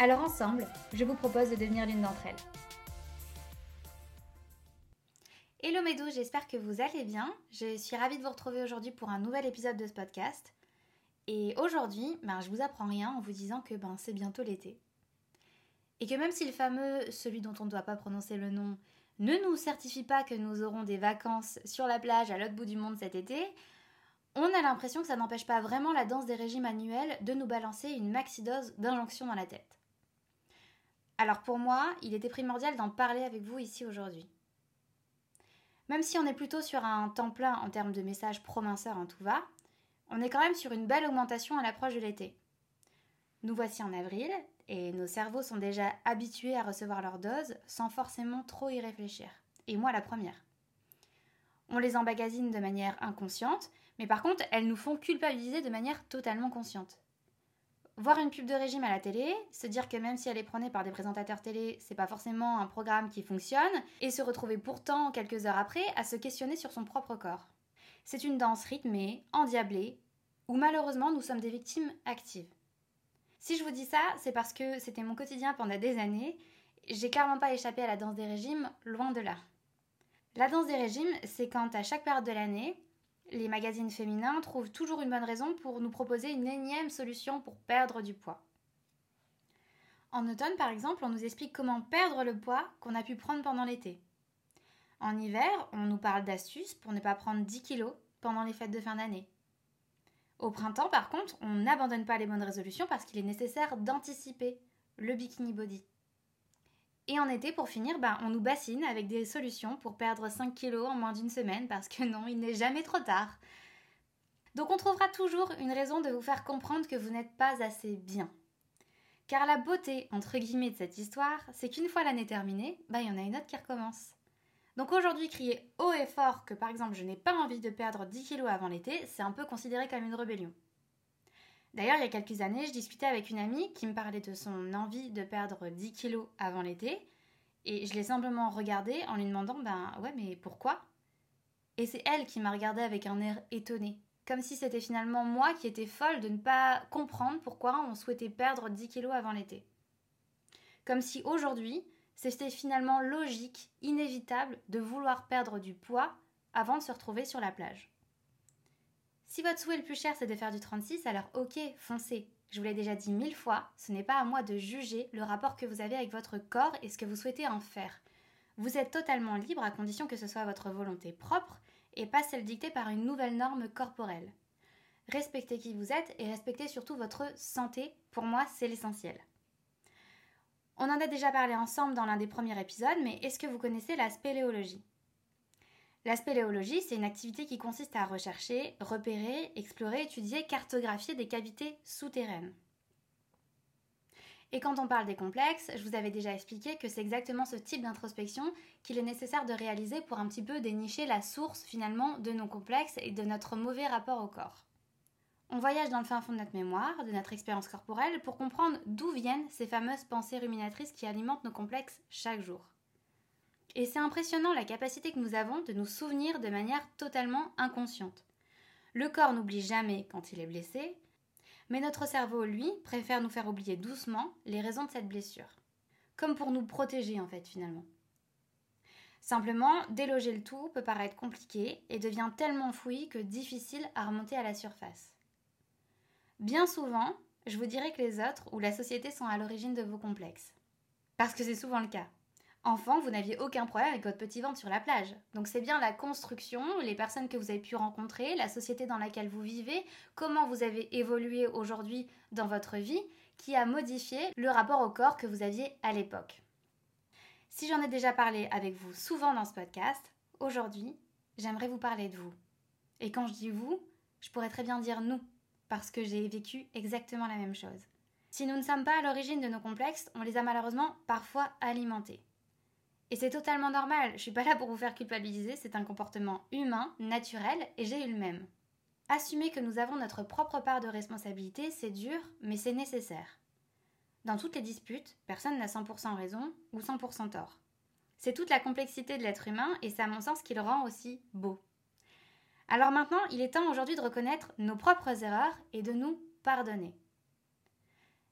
Alors ensemble, je vous propose de devenir l'une d'entre elles. Hello mes j'espère que vous allez bien. Je suis ravie de vous retrouver aujourd'hui pour un nouvel épisode de ce podcast. Et aujourd'hui, ben, je vous apprends rien en vous disant que ben, c'est bientôt l'été. Et que même si le fameux, celui dont on ne doit pas prononcer le nom, ne nous certifie pas que nous aurons des vacances sur la plage à l'autre bout du monde cet été, on a l'impression que ça n'empêche pas vraiment la danse des régimes annuels de nous balancer une maxi-dose d'injonction dans la tête. Alors pour moi, il était primordial d'en parler avec vous ici aujourd'hui. Même si on est plutôt sur un temps plein en termes de messages pro-minceur en tout va, on est quand même sur une belle augmentation à l'approche de l'été. Nous voici en avril et nos cerveaux sont déjà habitués à recevoir leur dose sans forcément trop y réfléchir. Et moi la première. On les embagasine de manière inconsciente, mais par contre, elles nous font culpabiliser de manière totalement consciente. Voir une pub de régime à la télé, se dire que même si elle est prônée par des présentateurs télé, c'est pas forcément un programme qui fonctionne, et se retrouver pourtant quelques heures après à se questionner sur son propre corps. C'est une danse rythmée, endiablée, où malheureusement nous sommes des victimes actives. Si je vous dis ça, c'est parce que c'était mon quotidien pendant des années, j'ai clairement pas échappé à la danse des régimes, loin de là. La danse des régimes, c'est quand à chaque période de l'année, les magazines féminins trouvent toujours une bonne raison pour nous proposer une énième solution pour perdre du poids. En automne, par exemple, on nous explique comment perdre le poids qu'on a pu prendre pendant l'été. En hiver, on nous parle d'astuces pour ne pas prendre 10 kilos pendant les fêtes de fin d'année. Au printemps, par contre, on n'abandonne pas les bonnes résolutions parce qu'il est nécessaire d'anticiper le bikini body. Et en été, pour finir, ben, on nous bassine avec des solutions pour perdre 5 kilos en moins d'une semaine parce que non, il n'est jamais trop tard. Donc on trouvera toujours une raison de vous faire comprendre que vous n'êtes pas assez bien. Car la beauté, entre guillemets, de cette histoire, c'est qu'une fois l'année terminée, ben, il y en a une autre qui recommence. Donc aujourd'hui, crier haut et fort que par exemple je n'ai pas envie de perdre 10 kilos avant l'été, c'est un peu considéré comme une rébellion. D'ailleurs, il y a quelques années, je discutais avec une amie qui me parlait de son envie de perdre 10 kilos avant l'été. Et je l'ai simplement regardée en lui demandant Ben ouais, mais pourquoi? Et c'est elle qui m'a regardée avec un air étonné. Comme si c'était finalement moi qui étais folle de ne pas comprendre pourquoi on souhaitait perdre 10 kilos avant l'été. Comme si aujourd'hui, c'était finalement logique, inévitable de vouloir perdre du poids avant de se retrouver sur la plage. Si votre souhait le plus cher c'est de faire du 36, alors ok, foncez. Je vous l'ai déjà dit mille fois, ce n'est pas à moi de juger le rapport que vous avez avec votre corps et ce que vous souhaitez en faire. Vous êtes totalement libre à condition que ce soit votre volonté propre et pas celle dictée par une nouvelle norme corporelle. Respectez qui vous êtes et respectez surtout votre santé, pour moi c'est l'essentiel. On en a déjà parlé ensemble dans l'un des premiers épisodes, mais est-ce que vous connaissez la spéléologie? La spéléologie, c'est une activité qui consiste à rechercher, repérer, explorer, étudier, cartographier des cavités souterraines. Et quand on parle des complexes, je vous avais déjà expliqué que c'est exactement ce type d'introspection qu'il est nécessaire de réaliser pour un petit peu dénicher la source finalement de nos complexes et de notre mauvais rapport au corps. On voyage dans le fin fond de notre mémoire, de notre expérience corporelle, pour comprendre d'où viennent ces fameuses pensées ruminatrices qui alimentent nos complexes chaque jour. Et c'est impressionnant la capacité que nous avons de nous souvenir de manière totalement inconsciente. Le corps n'oublie jamais quand il est blessé, mais notre cerveau, lui, préfère nous faire oublier doucement les raisons de cette blessure. Comme pour nous protéger en fait finalement. Simplement, déloger le tout peut paraître compliqué et devient tellement fouillis que difficile à remonter à la surface. Bien souvent, je vous dirais que les autres ou la société sont à l'origine de vos complexes. Parce que c'est souvent le cas. Enfant, vous n'aviez aucun problème avec votre petit ventre sur la plage. Donc c'est bien la construction, les personnes que vous avez pu rencontrer, la société dans laquelle vous vivez, comment vous avez évolué aujourd'hui dans votre vie, qui a modifié le rapport au corps que vous aviez à l'époque. Si j'en ai déjà parlé avec vous souvent dans ce podcast, aujourd'hui, j'aimerais vous parler de vous. Et quand je dis vous, je pourrais très bien dire nous, parce que j'ai vécu exactement la même chose. Si nous ne sommes pas à l'origine de nos complexes, on les a malheureusement parfois alimentés. Et c'est totalement normal, je suis pas là pour vous faire culpabiliser, c'est un comportement humain, naturel, et j'ai eu le même. Assumer que nous avons notre propre part de responsabilité, c'est dur, mais c'est nécessaire. Dans toutes les disputes, personne n'a 100% raison ou 100% tort. C'est toute la complexité de l'être humain et c'est à mon sens qui le rend aussi beau. Alors maintenant, il est temps aujourd'hui de reconnaître nos propres erreurs et de nous pardonner.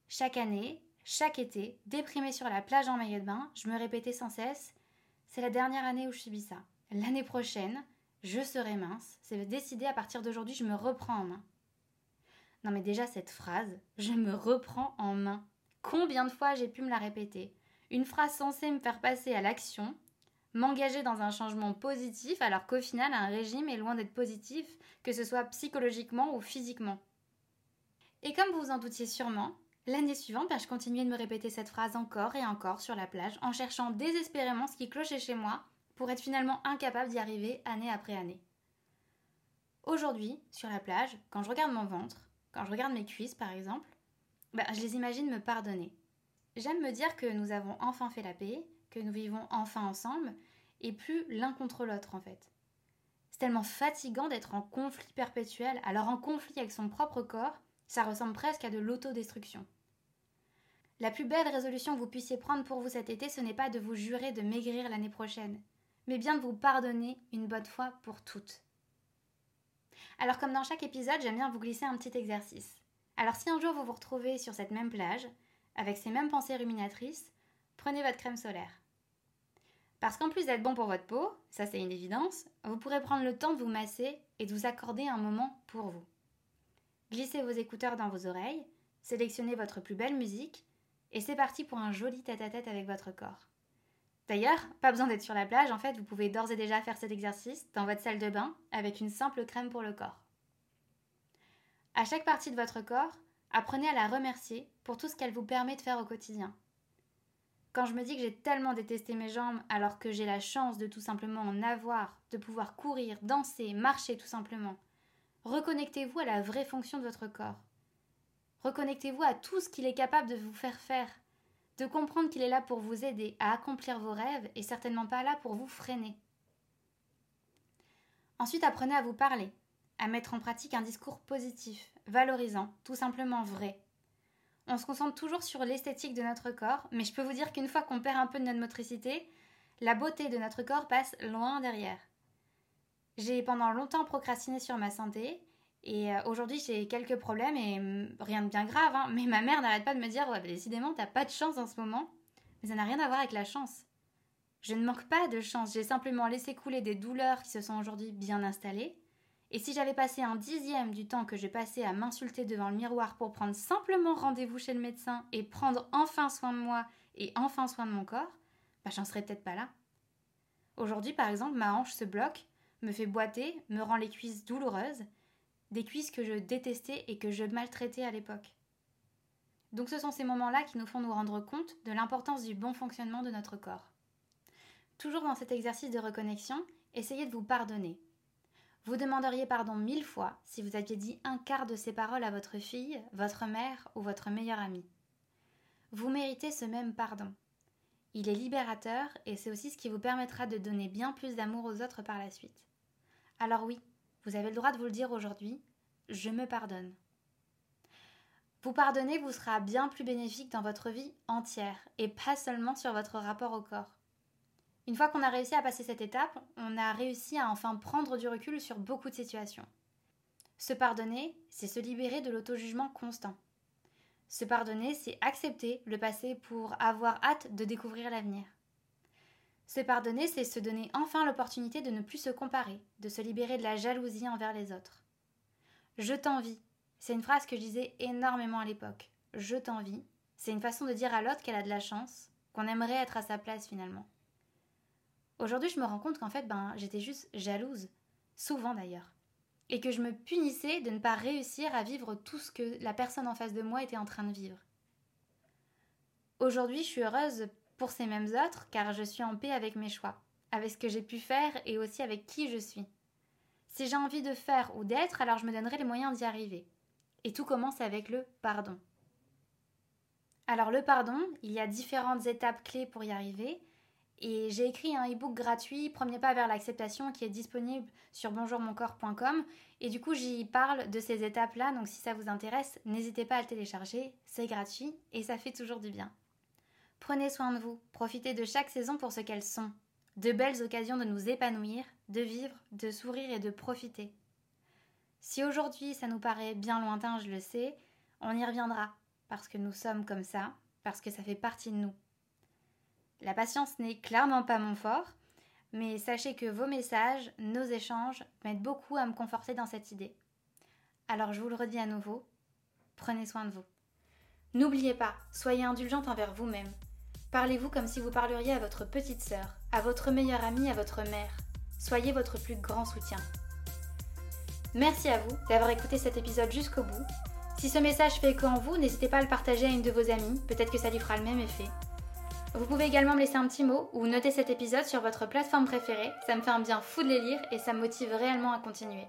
Chaque année, chaque été, déprimée sur la plage en maillot de bain, je me répétais sans cesse C'est la dernière année où je subis ça. L'année prochaine, je serai mince. C'est décidé à partir d'aujourd'hui, je me reprends en main. Non mais déjà cette phrase, je me reprends en main. Combien de fois j'ai pu me la répéter? Une phrase censée me faire passer à l'action, m'engager dans un changement positif alors qu'au final un régime est loin d'être positif, que ce soit psychologiquement ou physiquement. Et comme vous vous en doutiez sûrement, L'année suivante, bah, je continuais de me répéter cette phrase encore et encore sur la plage, en cherchant désespérément ce qui clochait chez moi, pour être finalement incapable d'y arriver année après année. Aujourd'hui, sur la plage, quand je regarde mon ventre, quand je regarde mes cuisses par exemple, bah, je les imagine me pardonner. J'aime me dire que nous avons enfin fait la paix, que nous vivons enfin ensemble, et plus l'un contre l'autre en fait. C'est tellement fatigant d'être en conflit perpétuel, alors en conflit avec son propre corps, ça ressemble presque à de l'autodestruction. La plus belle résolution que vous puissiez prendre pour vous cet été, ce n'est pas de vous jurer de maigrir l'année prochaine, mais bien de vous pardonner une bonne fois pour toutes. Alors comme dans chaque épisode, j'aime bien vous glisser un petit exercice. Alors si un jour vous vous retrouvez sur cette même plage, avec ces mêmes pensées ruminatrices, prenez votre crème solaire. Parce qu'en plus d'être bon pour votre peau, ça c'est une évidence, vous pourrez prendre le temps de vous masser et de vous accorder un moment pour vous. Glissez vos écouteurs dans vos oreilles, sélectionnez votre plus belle musique et c'est parti pour un joli tête-à-tête avec votre corps. D'ailleurs, pas besoin d'être sur la plage, en fait, vous pouvez d'ores et déjà faire cet exercice dans votre salle de bain avec une simple crème pour le corps. À chaque partie de votre corps, apprenez à la remercier pour tout ce qu'elle vous permet de faire au quotidien. Quand je me dis que j'ai tellement détesté mes jambes alors que j'ai la chance de tout simplement en avoir, de pouvoir courir, danser, marcher tout simplement, reconnectez-vous à la vraie fonction de votre corps. Reconnectez-vous à tout ce qu'il est capable de vous faire faire, de comprendre qu'il est là pour vous aider à accomplir vos rêves et certainement pas là pour vous freiner. Ensuite, apprenez à vous parler, à mettre en pratique un discours positif, valorisant, tout simplement vrai. On se concentre toujours sur l'esthétique de notre corps, mais je peux vous dire qu'une fois qu'on perd un peu de notre motricité, la beauté de notre corps passe loin derrière. J'ai pendant longtemps procrastiné sur ma santé et euh, aujourd'hui, j'ai quelques problèmes et mm, rien de bien grave, hein, mais ma mère n'arrête pas de me dire bah, décidément, t'as pas de chance en ce moment. Mais ça n'a rien à voir avec la chance. Je ne manque pas de chance, j'ai simplement laissé couler des douleurs qui se sont aujourd'hui bien installées. Et si j'avais passé un dixième du temps que j'ai passé à m'insulter devant le miroir pour prendre simplement rendez-vous chez le médecin et prendre enfin soin de moi et enfin soin de mon corps, bah j'en serais peut-être pas là. Aujourd'hui, par exemple, ma hanche se bloque, me fait boiter, me rend les cuisses douloureuses, des cuisses que je détestais et que je maltraitais à l'époque. Donc ce sont ces moments-là qui nous font nous rendre compte de l'importance du bon fonctionnement de notre corps. Toujours dans cet exercice de reconnexion, essayez de vous pardonner. Vous demanderiez pardon mille fois si vous aviez dit un quart de ces paroles à votre fille, votre mère ou votre meilleure amie. Vous méritez ce même pardon. Il est libérateur et c'est aussi ce qui vous permettra de donner bien plus d'amour aux autres par la suite. Alors oui, vous avez le droit de vous le dire aujourd'hui, je me pardonne. Vous pardonner vous sera bien plus bénéfique dans votre vie entière et pas seulement sur votre rapport au corps. Une fois qu'on a réussi à passer cette étape, on a réussi à enfin prendre du recul sur beaucoup de situations. Se pardonner, c'est se libérer de l'auto-jugement constant. Se pardonner, c'est accepter le passé pour avoir hâte de découvrir l'avenir. Se pardonner, c'est se donner enfin l'opportunité de ne plus se comparer, de se libérer de la jalousie envers les autres. Je t'envie. C'est une phrase que je disais énormément à l'époque. Je t'envie. C'est une façon de dire à l'autre qu'elle a de la chance, qu'on aimerait être à sa place finalement. Aujourd'hui, je me rends compte qu'en fait, ben, j'étais juste jalouse, souvent d'ailleurs, et que je me punissais de ne pas réussir à vivre tout ce que la personne en face de moi était en train de vivre. Aujourd'hui, je suis heureuse pour ces mêmes autres car je suis en paix avec mes choix, avec ce que j'ai pu faire et aussi avec qui je suis. Si j'ai envie de faire ou d'être, alors je me donnerai les moyens d'y arriver. Et tout commence avec le pardon. Alors le pardon, il y a différentes étapes clés pour y arriver, Et j'ai écrit un e-book gratuit, Premier pas vers l'acceptation, qui est disponible sur bonjourmoncorps.com. Et du coup, j'y parle de ces étapes-là. Donc si ça vous intéresse, n'hésitez pas à le télécharger. C'est gratuit et ça fait toujours du bien. Prenez soin de vous. Profitez de chaque saison pour ce qu'elles sont. De belles occasions de nous épanouir, de vivre, de sourire et de profiter. Si aujourd'hui ça nous paraît bien lointain, je le sais, on y reviendra. Parce que nous sommes comme ça, parce que ça fait partie de nous. La patience n'est clairement pas mon fort, mais sachez que vos messages, nos échanges m'aident beaucoup à me conforter dans cette idée. Alors je vous le redis à nouveau, prenez soin de vous. N'oubliez pas, soyez indulgente envers vous-même. Parlez-vous comme si vous parleriez à votre petite sœur, à votre meilleure amie, à votre mère. Soyez votre plus grand soutien. Merci à vous d'avoir écouté cet épisode jusqu'au bout. Si ce message fait écho en vous, n'hésitez pas à le partager à une de vos amies, peut-être que ça lui fera le même effet. Vous pouvez également me laisser un petit mot ou noter cet épisode sur votre plateforme préférée, ça me fait un bien fou de les lire et ça me motive réellement à continuer.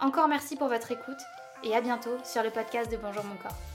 Encore merci pour votre écoute et à bientôt sur le podcast de Bonjour mon corps.